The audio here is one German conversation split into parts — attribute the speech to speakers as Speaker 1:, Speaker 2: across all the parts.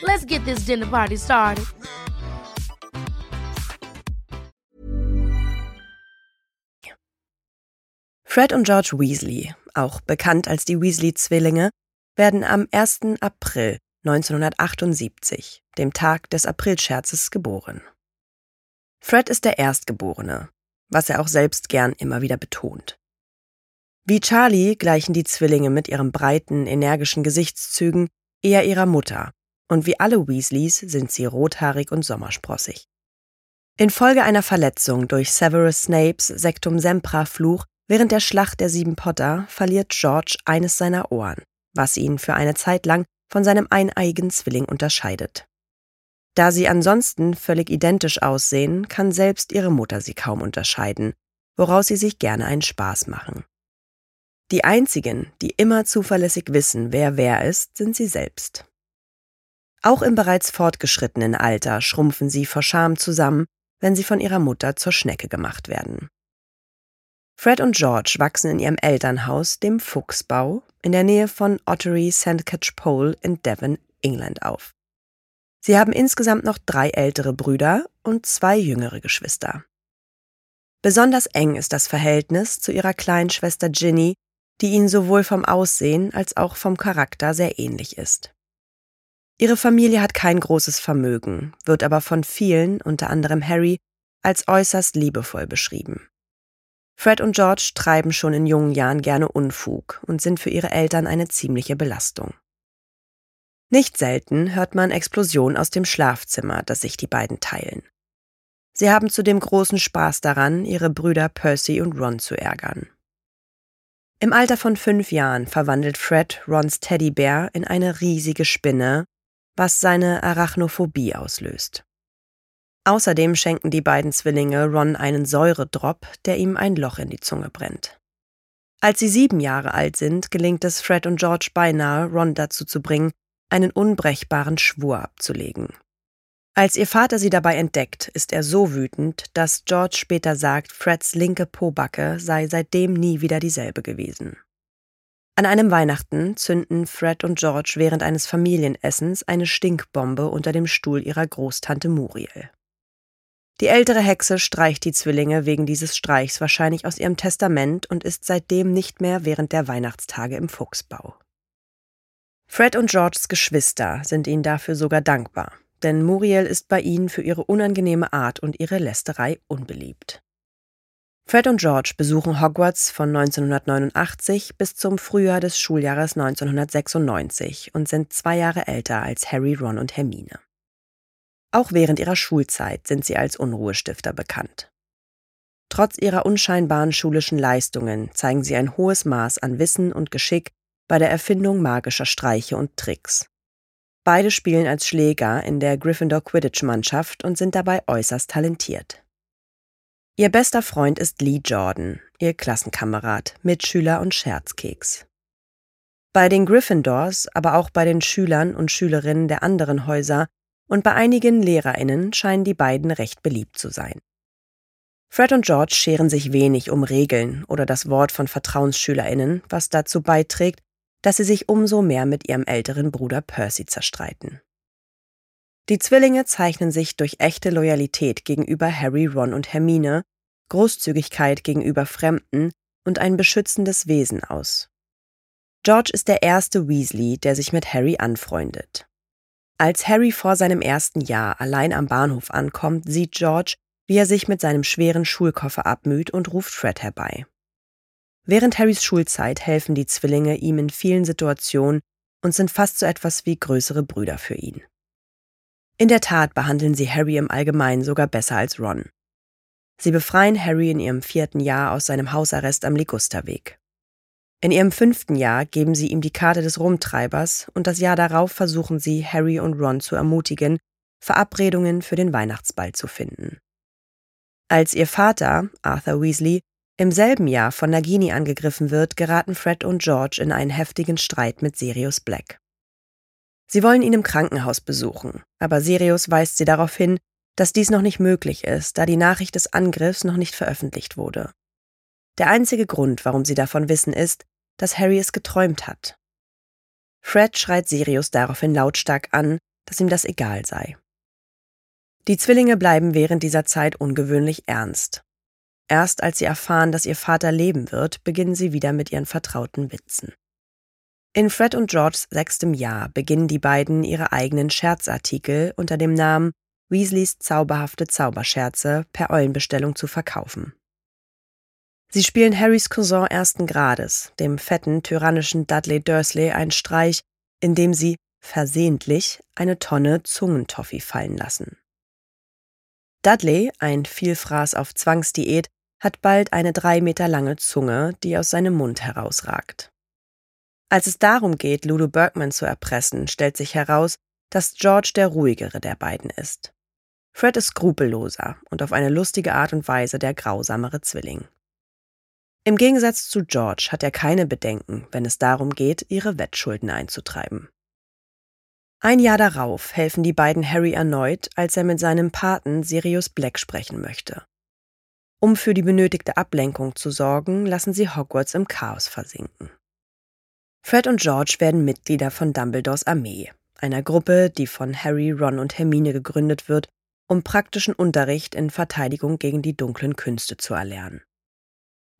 Speaker 1: Let's get this dinner party started.
Speaker 2: Fred und George Weasley, auch bekannt als die Weasley-Zwillinge, werden am 1. April 1978, dem Tag des Aprilscherzes, geboren. Fred ist der Erstgeborene, was er auch selbst gern immer wieder betont. Wie Charlie gleichen die Zwillinge mit ihren breiten, energischen Gesichtszügen eher ihrer Mutter, und wie alle Weasleys sind sie rothaarig und sommersprossig. Infolge einer Verletzung durch Severus Snapes Sectum Sempra Fluch während der Schlacht der Sieben Potter verliert George eines seiner Ohren, was ihn für eine Zeit lang von seinem eineigen Zwilling unterscheidet. Da sie ansonsten völlig identisch aussehen, kann selbst ihre Mutter sie kaum unterscheiden, woraus sie sich gerne einen Spaß machen. Die einzigen, die immer zuverlässig wissen, wer wer ist, sind sie selbst. Auch im bereits fortgeschrittenen Alter schrumpfen sie vor Scham zusammen, wenn sie von ihrer Mutter zur Schnecke gemacht werden. Fred und George wachsen in ihrem Elternhaus, dem Fuchsbau, in der Nähe von Ottery St. Catchpole in Devon, England auf. Sie haben insgesamt noch drei ältere Brüder und zwei jüngere Geschwister. Besonders eng ist das Verhältnis zu ihrer kleinen Schwester Ginny, die ihnen sowohl vom Aussehen als auch vom Charakter sehr ähnlich ist. Ihre Familie hat kein großes Vermögen, wird aber von vielen, unter anderem Harry, als äußerst liebevoll beschrieben. Fred und George treiben schon in jungen Jahren gerne Unfug und sind für ihre Eltern eine ziemliche Belastung. Nicht selten hört man Explosionen aus dem Schlafzimmer, das sich die beiden teilen. Sie haben zudem großen Spaß daran, ihre Brüder Percy und Ron zu ärgern. Im Alter von fünf Jahren verwandelt Fred Rons Teddybär in eine riesige Spinne, was seine Arachnophobie auslöst. Außerdem schenken die beiden Zwillinge Ron einen Säuredrop, der ihm ein Loch in die Zunge brennt. Als sie sieben Jahre alt sind, gelingt es Fred und George beinahe, Ron dazu zu bringen, einen unbrechbaren Schwur abzulegen. Als ihr Vater sie dabei entdeckt, ist er so wütend, dass George später sagt, Freds linke Pobacke sei seitdem nie wieder dieselbe gewesen. An einem Weihnachten zünden Fred und George während eines Familienessens eine Stinkbombe unter dem Stuhl ihrer Großtante Muriel. Die ältere Hexe streicht die Zwillinge wegen dieses Streichs wahrscheinlich aus ihrem Testament und ist seitdem nicht mehr während der Weihnachtstage im Fuchsbau. Fred und Georges Geschwister sind ihnen dafür sogar dankbar, denn Muriel ist bei ihnen für ihre unangenehme Art und ihre Lästerei unbeliebt. Fred und George besuchen Hogwarts von 1989 bis zum Frühjahr des Schuljahres 1996 und sind zwei Jahre älter als Harry, Ron und Hermine. Auch während ihrer Schulzeit sind sie als Unruhestifter bekannt. Trotz ihrer unscheinbaren schulischen Leistungen zeigen sie ein hohes Maß an Wissen und Geschick bei der Erfindung magischer Streiche und Tricks. Beide spielen als Schläger in der Gryffindor Quidditch-Mannschaft und sind dabei äußerst talentiert. Ihr bester Freund ist Lee Jordan, ihr Klassenkamerad, Mitschüler und Scherzkeks. Bei den Gryffindors, aber auch bei den Schülern und Schülerinnen der anderen Häuser und bei einigen Lehrerinnen scheinen die beiden recht beliebt zu sein. Fred und George scheren sich wenig um Regeln oder das Wort von Vertrauensschülerinnen, was dazu beiträgt, dass sie sich umso mehr mit ihrem älteren Bruder Percy zerstreiten. Die Zwillinge zeichnen sich durch echte Loyalität gegenüber Harry, Ron und Hermine, Großzügigkeit gegenüber Fremden und ein beschützendes Wesen aus. George ist der erste Weasley, der sich mit Harry anfreundet. Als Harry vor seinem ersten Jahr allein am Bahnhof ankommt, sieht George, wie er sich mit seinem schweren Schulkoffer abmüht und ruft Fred herbei. Während Harrys Schulzeit helfen die Zwillinge ihm in vielen Situationen und sind fast so etwas wie größere Brüder für ihn. In der Tat behandeln sie Harry im Allgemeinen sogar besser als Ron. Sie befreien Harry in ihrem vierten Jahr aus seinem Hausarrest am Ligusterweg. In ihrem fünften Jahr geben sie ihm die Karte des Rumtreibers und das Jahr darauf versuchen sie, Harry und Ron zu ermutigen, Verabredungen für den Weihnachtsball zu finden. Als ihr Vater, Arthur Weasley, im selben Jahr von Nagini angegriffen wird, geraten Fred und George in einen heftigen Streit mit Sirius Black. Sie wollen ihn im Krankenhaus besuchen, aber Sirius weist sie darauf hin, dass dies noch nicht möglich ist, da die Nachricht des Angriffs noch nicht veröffentlicht wurde. Der einzige Grund, warum sie davon wissen, ist, dass Harry es geträumt hat. Fred schreit Sirius daraufhin lautstark an, dass ihm das egal sei. Die Zwillinge bleiben während dieser Zeit ungewöhnlich ernst. Erst als sie erfahren, dass ihr Vater leben wird, beginnen sie wieder mit ihren vertrauten Witzen. In Fred und Georges sechstem Jahr beginnen die beiden ihre eigenen Scherzartikel unter dem Namen Weasleys zauberhafte Zauberscherze per Eulenbestellung zu verkaufen. Sie spielen Harrys Cousin ersten Grades, dem fetten, tyrannischen Dudley Dursley, einen Streich, indem sie versehentlich eine Tonne Zungentoffee fallen lassen. Dudley, ein Vielfraß auf Zwangsdiät, hat bald eine drei Meter lange Zunge, die aus seinem Mund herausragt. Als es darum geht, Lulu Bergman zu erpressen, stellt sich heraus, dass George der ruhigere der beiden ist. Fred ist skrupelloser und auf eine lustige Art und Weise der grausamere Zwilling. Im Gegensatz zu George hat er keine Bedenken, wenn es darum geht, ihre Wettschulden einzutreiben. Ein Jahr darauf helfen die beiden Harry erneut, als er mit seinem Paten Sirius Black sprechen möchte. Um für die benötigte Ablenkung zu sorgen, lassen sie Hogwarts im Chaos versinken. Fred und George werden Mitglieder von Dumbledores Armee, einer Gruppe, die von Harry, Ron und Hermine gegründet wird, um praktischen Unterricht in Verteidigung gegen die dunklen Künste zu erlernen.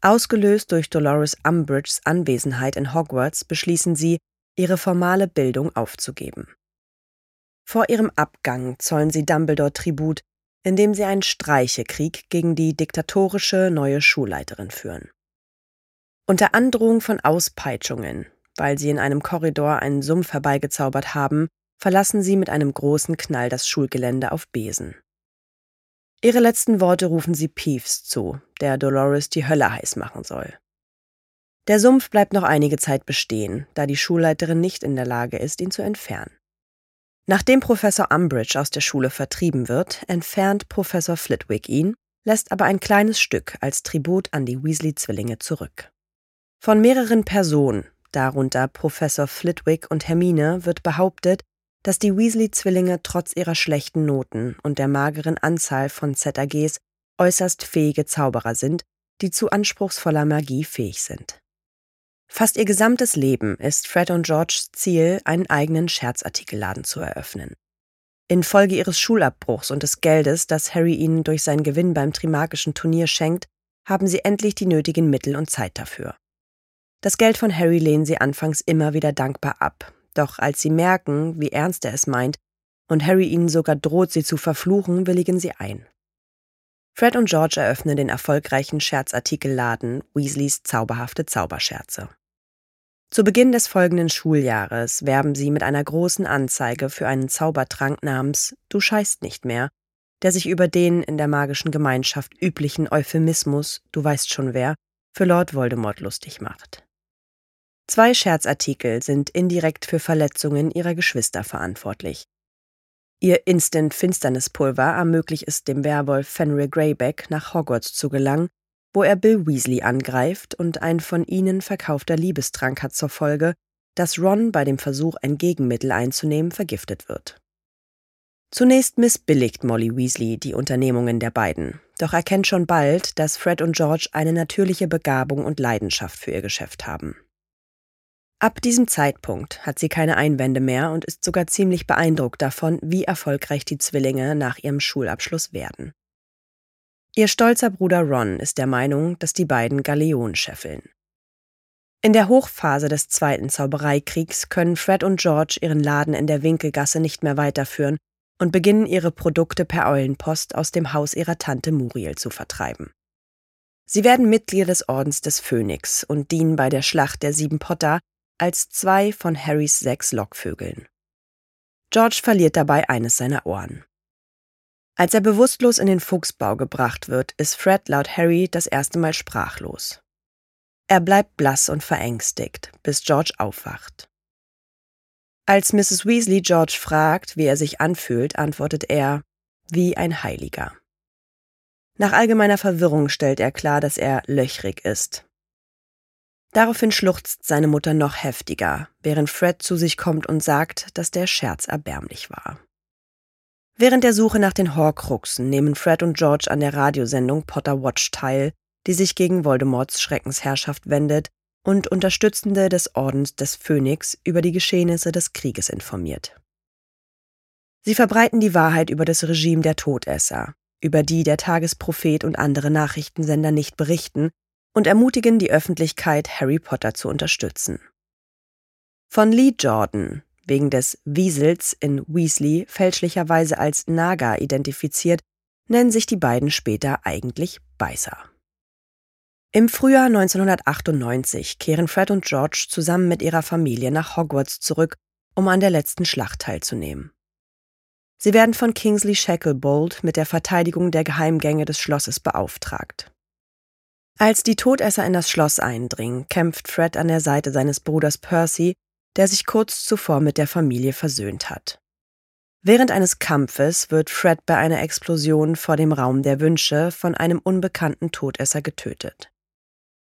Speaker 2: Ausgelöst durch Dolores Umbridges Anwesenheit in Hogwarts beschließen sie, ihre formale Bildung aufzugeben. Vor ihrem Abgang zollen sie Dumbledore Tribut, indem sie einen Streichekrieg gegen die diktatorische neue Schulleiterin führen. Unter Androhung von Auspeitschungen, weil sie in einem Korridor einen Sumpf herbeigezaubert haben, verlassen sie mit einem großen Knall das Schulgelände auf Besen. Ihre letzten Worte rufen sie Peeves zu, der Dolores die Hölle heiß machen soll. Der Sumpf bleibt noch einige Zeit bestehen, da die Schulleiterin nicht in der Lage ist, ihn zu entfernen. Nachdem Professor Umbridge aus der Schule vertrieben wird, entfernt Professor Flitwick ihn, lässt aber ein kleines Stück als Tribut an die Weasley-Zwillinge zurück. Von mehreren Personen, darunter Professor Flitwick und Hermine, wird behauptet, dass die Weasley-Zwillinge trotz ihrer schlechten Noten und der mageren Anzahl von ZAGs äußerst fähige Zauberer sind, die zu anspruchsvoller Magie fähig sind. Fast ihr gesamtes Leben ist Fred und Georges Ziel, einen eigenen Scherzartikelladen zu eröffnen. Infolge ihres Schulabbruchs und des Geldes, das Harry ihnen durch seinen Gewinn beim Trimagischen Turnier schenkt, haben sie endlich die nötigen Mittel und Zeit dafür. Das Geld von Harry lehnen sie anfangs immer wieder dankbar ab, doch als sie merken, wie ernst er es meint, und Harry ihnen sogar droht, sie zu verfluchen, willigen sie ein. Fred und George eröffnen den erfolgreichen Scherzartikelladen Weasleys zauberhafte Zauberscherze. Zu Beginn des folgenden Schuljahres werben sie mit einer großen Anzeige für einen Zaubertrank namens Du scheißt nicht mehr, der sich über den in der magischen Gemeinschaft üblichen Euphemismus, du weißt schon wer, für Lord Voldemort lustig macht. Zwei Scherzartikel sind indirekt für Verletzungen ihrer Geschwister verantwortlich. Ihr Instant-Finsternispulver ermöglicht es dem Werwolf Fenrir Greyback nach Hogwarts zu gelangen wo er Bill Weasley angreift und ein von ihnen verkaufter Liebestrank hat zur Folge, dass Ron bei dem Versuch, ein Gegenmittel einzunehmen, vergiftet wird. Zunächst missbilligt Molly Weasley die Unternehmungen der beiden, doch erkennt schon bald, dass Fred und George eine natürliche Begabung und Leidenschaft für ihr Geschäft haben. Ab diesem Zeitpunkt hat sie keine Einwände mehr und ist sogar ziemlich beeindruckt davon, wie erfolgreich die Zwillinge nach ihrem Schulabschluss werden. Ihr stolzer Bruder Ron ist der Meinung, dass die beiden Galeonen scheffeln. In der Hochphase des Zweiten Zaubereikriegs können Fred und George ihren Laden in der Winkelgasse nicht mehr weiterführen und beginnen ihre Produkte per Eulenpost aus dem Haus ihrer Tante Muriel zu vertreiben. Sie werden Mitglieder des Ordens des Phönix und dienen bei der Schlacht der Sieben Potter als zwei von Harrys sechs Lockvögeln. George verliert dabei eines seiner Ohren. Als er bewusstlos in den Fuchsbau gebracht wird, ist Fred laut Harry das erste Mal sprachlos. Er bleibt blass und verängstigt, bis George aufwacht. Als Mrs. Weasley George fragt, wie er sich anfühlt, antwortet er, wie ein Heiliger. Nach allgemeiner Verwirrung stellt er klar, dass er löchrig ist. Daraufhin schluchzt seine Mutter noch heftiger, während Fred zu sich kommt und sagt, dass der Scherz erbärmlich war. Während der Suche nach den Horcruxen nehmen Fred und George an der Radiosendung Potter Watch teil, die sich gegen Voldemorts Schreckensherrschaft wendet und Unterstützende des Ordens des Phönix über die Geschehnisse des Krieges informiert. Sie verbreiten die Wahrheit über das Regime der Todesser, über die der Tagesprophet und andere Nachrichtensender nicht berichten, und ermutigen die Öffentlichkeit, Harry Potter zu unterstützen. Von Lee Jordan, wegen des Wiesels in Weasley fälschlicherweise als Naga identifiziert, nennen sich die beiden später eigentlich Beißer. Im Frühjahr 1998 kehren Fred und George zusammen mit ihrer Familie nach Hogwarts zurück, um an der letzten Schlacht teilzunehmen. Sie werden von Kingsley Shacklebolt mit der Verteidigung der Geheimgänge des Schlosses beauftragt. Als die Todesser in das Schloss eindringen, kämpft Fred an der Seite seines Bruders Percy, der sich kurz zuvor mit der Familie versöhnt hat. Während eines Kampfes wird Fred bei einer Explosion vor dem Raum der Wünsche von einem unbekannten Todesser getötet.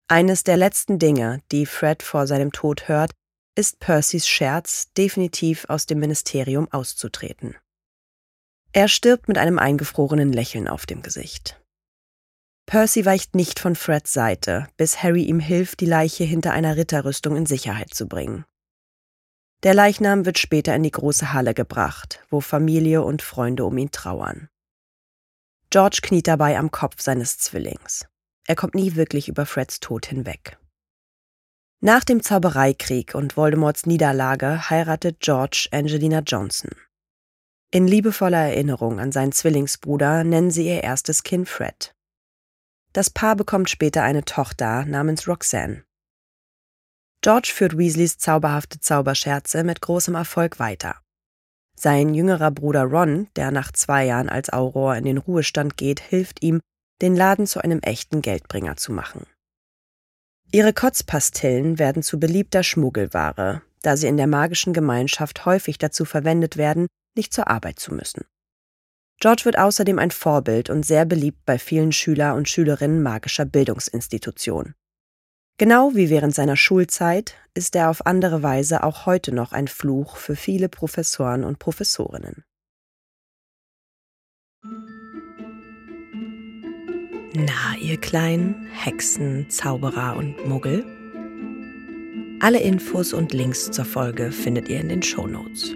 Speaker 2: Eines der letzten Dinge, die Fred vor seinem Tod hört, ist Percys Scherz, definitiv aus dem Ministerium auszutreten. Er stirbt mit einem eingefrorenen Lächeln auf dem Gesicht. Percy weicht nicht von Freds Seite, bis Harry ihm hilft, die Leiche hinter einer Ritterrüstung in Sicherheit zu bringen. Der Leichnam wird später in die große Halle gebracht, wo Familie und Freunde um ihn trauern. George kniet dabei am Kopf seines Zwillings. Er kommt nie wirklich über Freds Tod hinweg. Nach dem Zaubereikrieg und Voldemorts Niederlage heiratet George Angelina Johnson. In liebevoller Erinnerung an seinen Zwillingsbruder nennen sie ihr erstes Kind Fred. Das Paar bekommt später eine Tochter namens Roxanne. George führt Weasleys zauberhafte Zauberscherze mit großem Erfolg weiter. Sein jüngerer Bruder Ron, der nach zwei Jahren als Auror in den Ruhestand geht, hilft ihm, den Laden zu einem echten Geldbringer zu machen. Ihre Kotzpastillen werden zu beliebter Schmuggelware, da sie in der magischen Gemeinschaft häufig dazu verwendet werden, nicht zur Arbeit zu müssen. George wird außerdem ein Vorbild und sehr beliebt bei vielen Schüler und Schülerinnen magischer Bildungsinstitutionen. Genau wie während seiner Schulzeit ist er auf andere Weise auch heute noch ein Fluch für viele Professoren und Professorinnen. Na, ihr kleinen Hexen, Zauberer und Muggel? Alle Infos und Links zur Folge findet ihr in den Show Notes.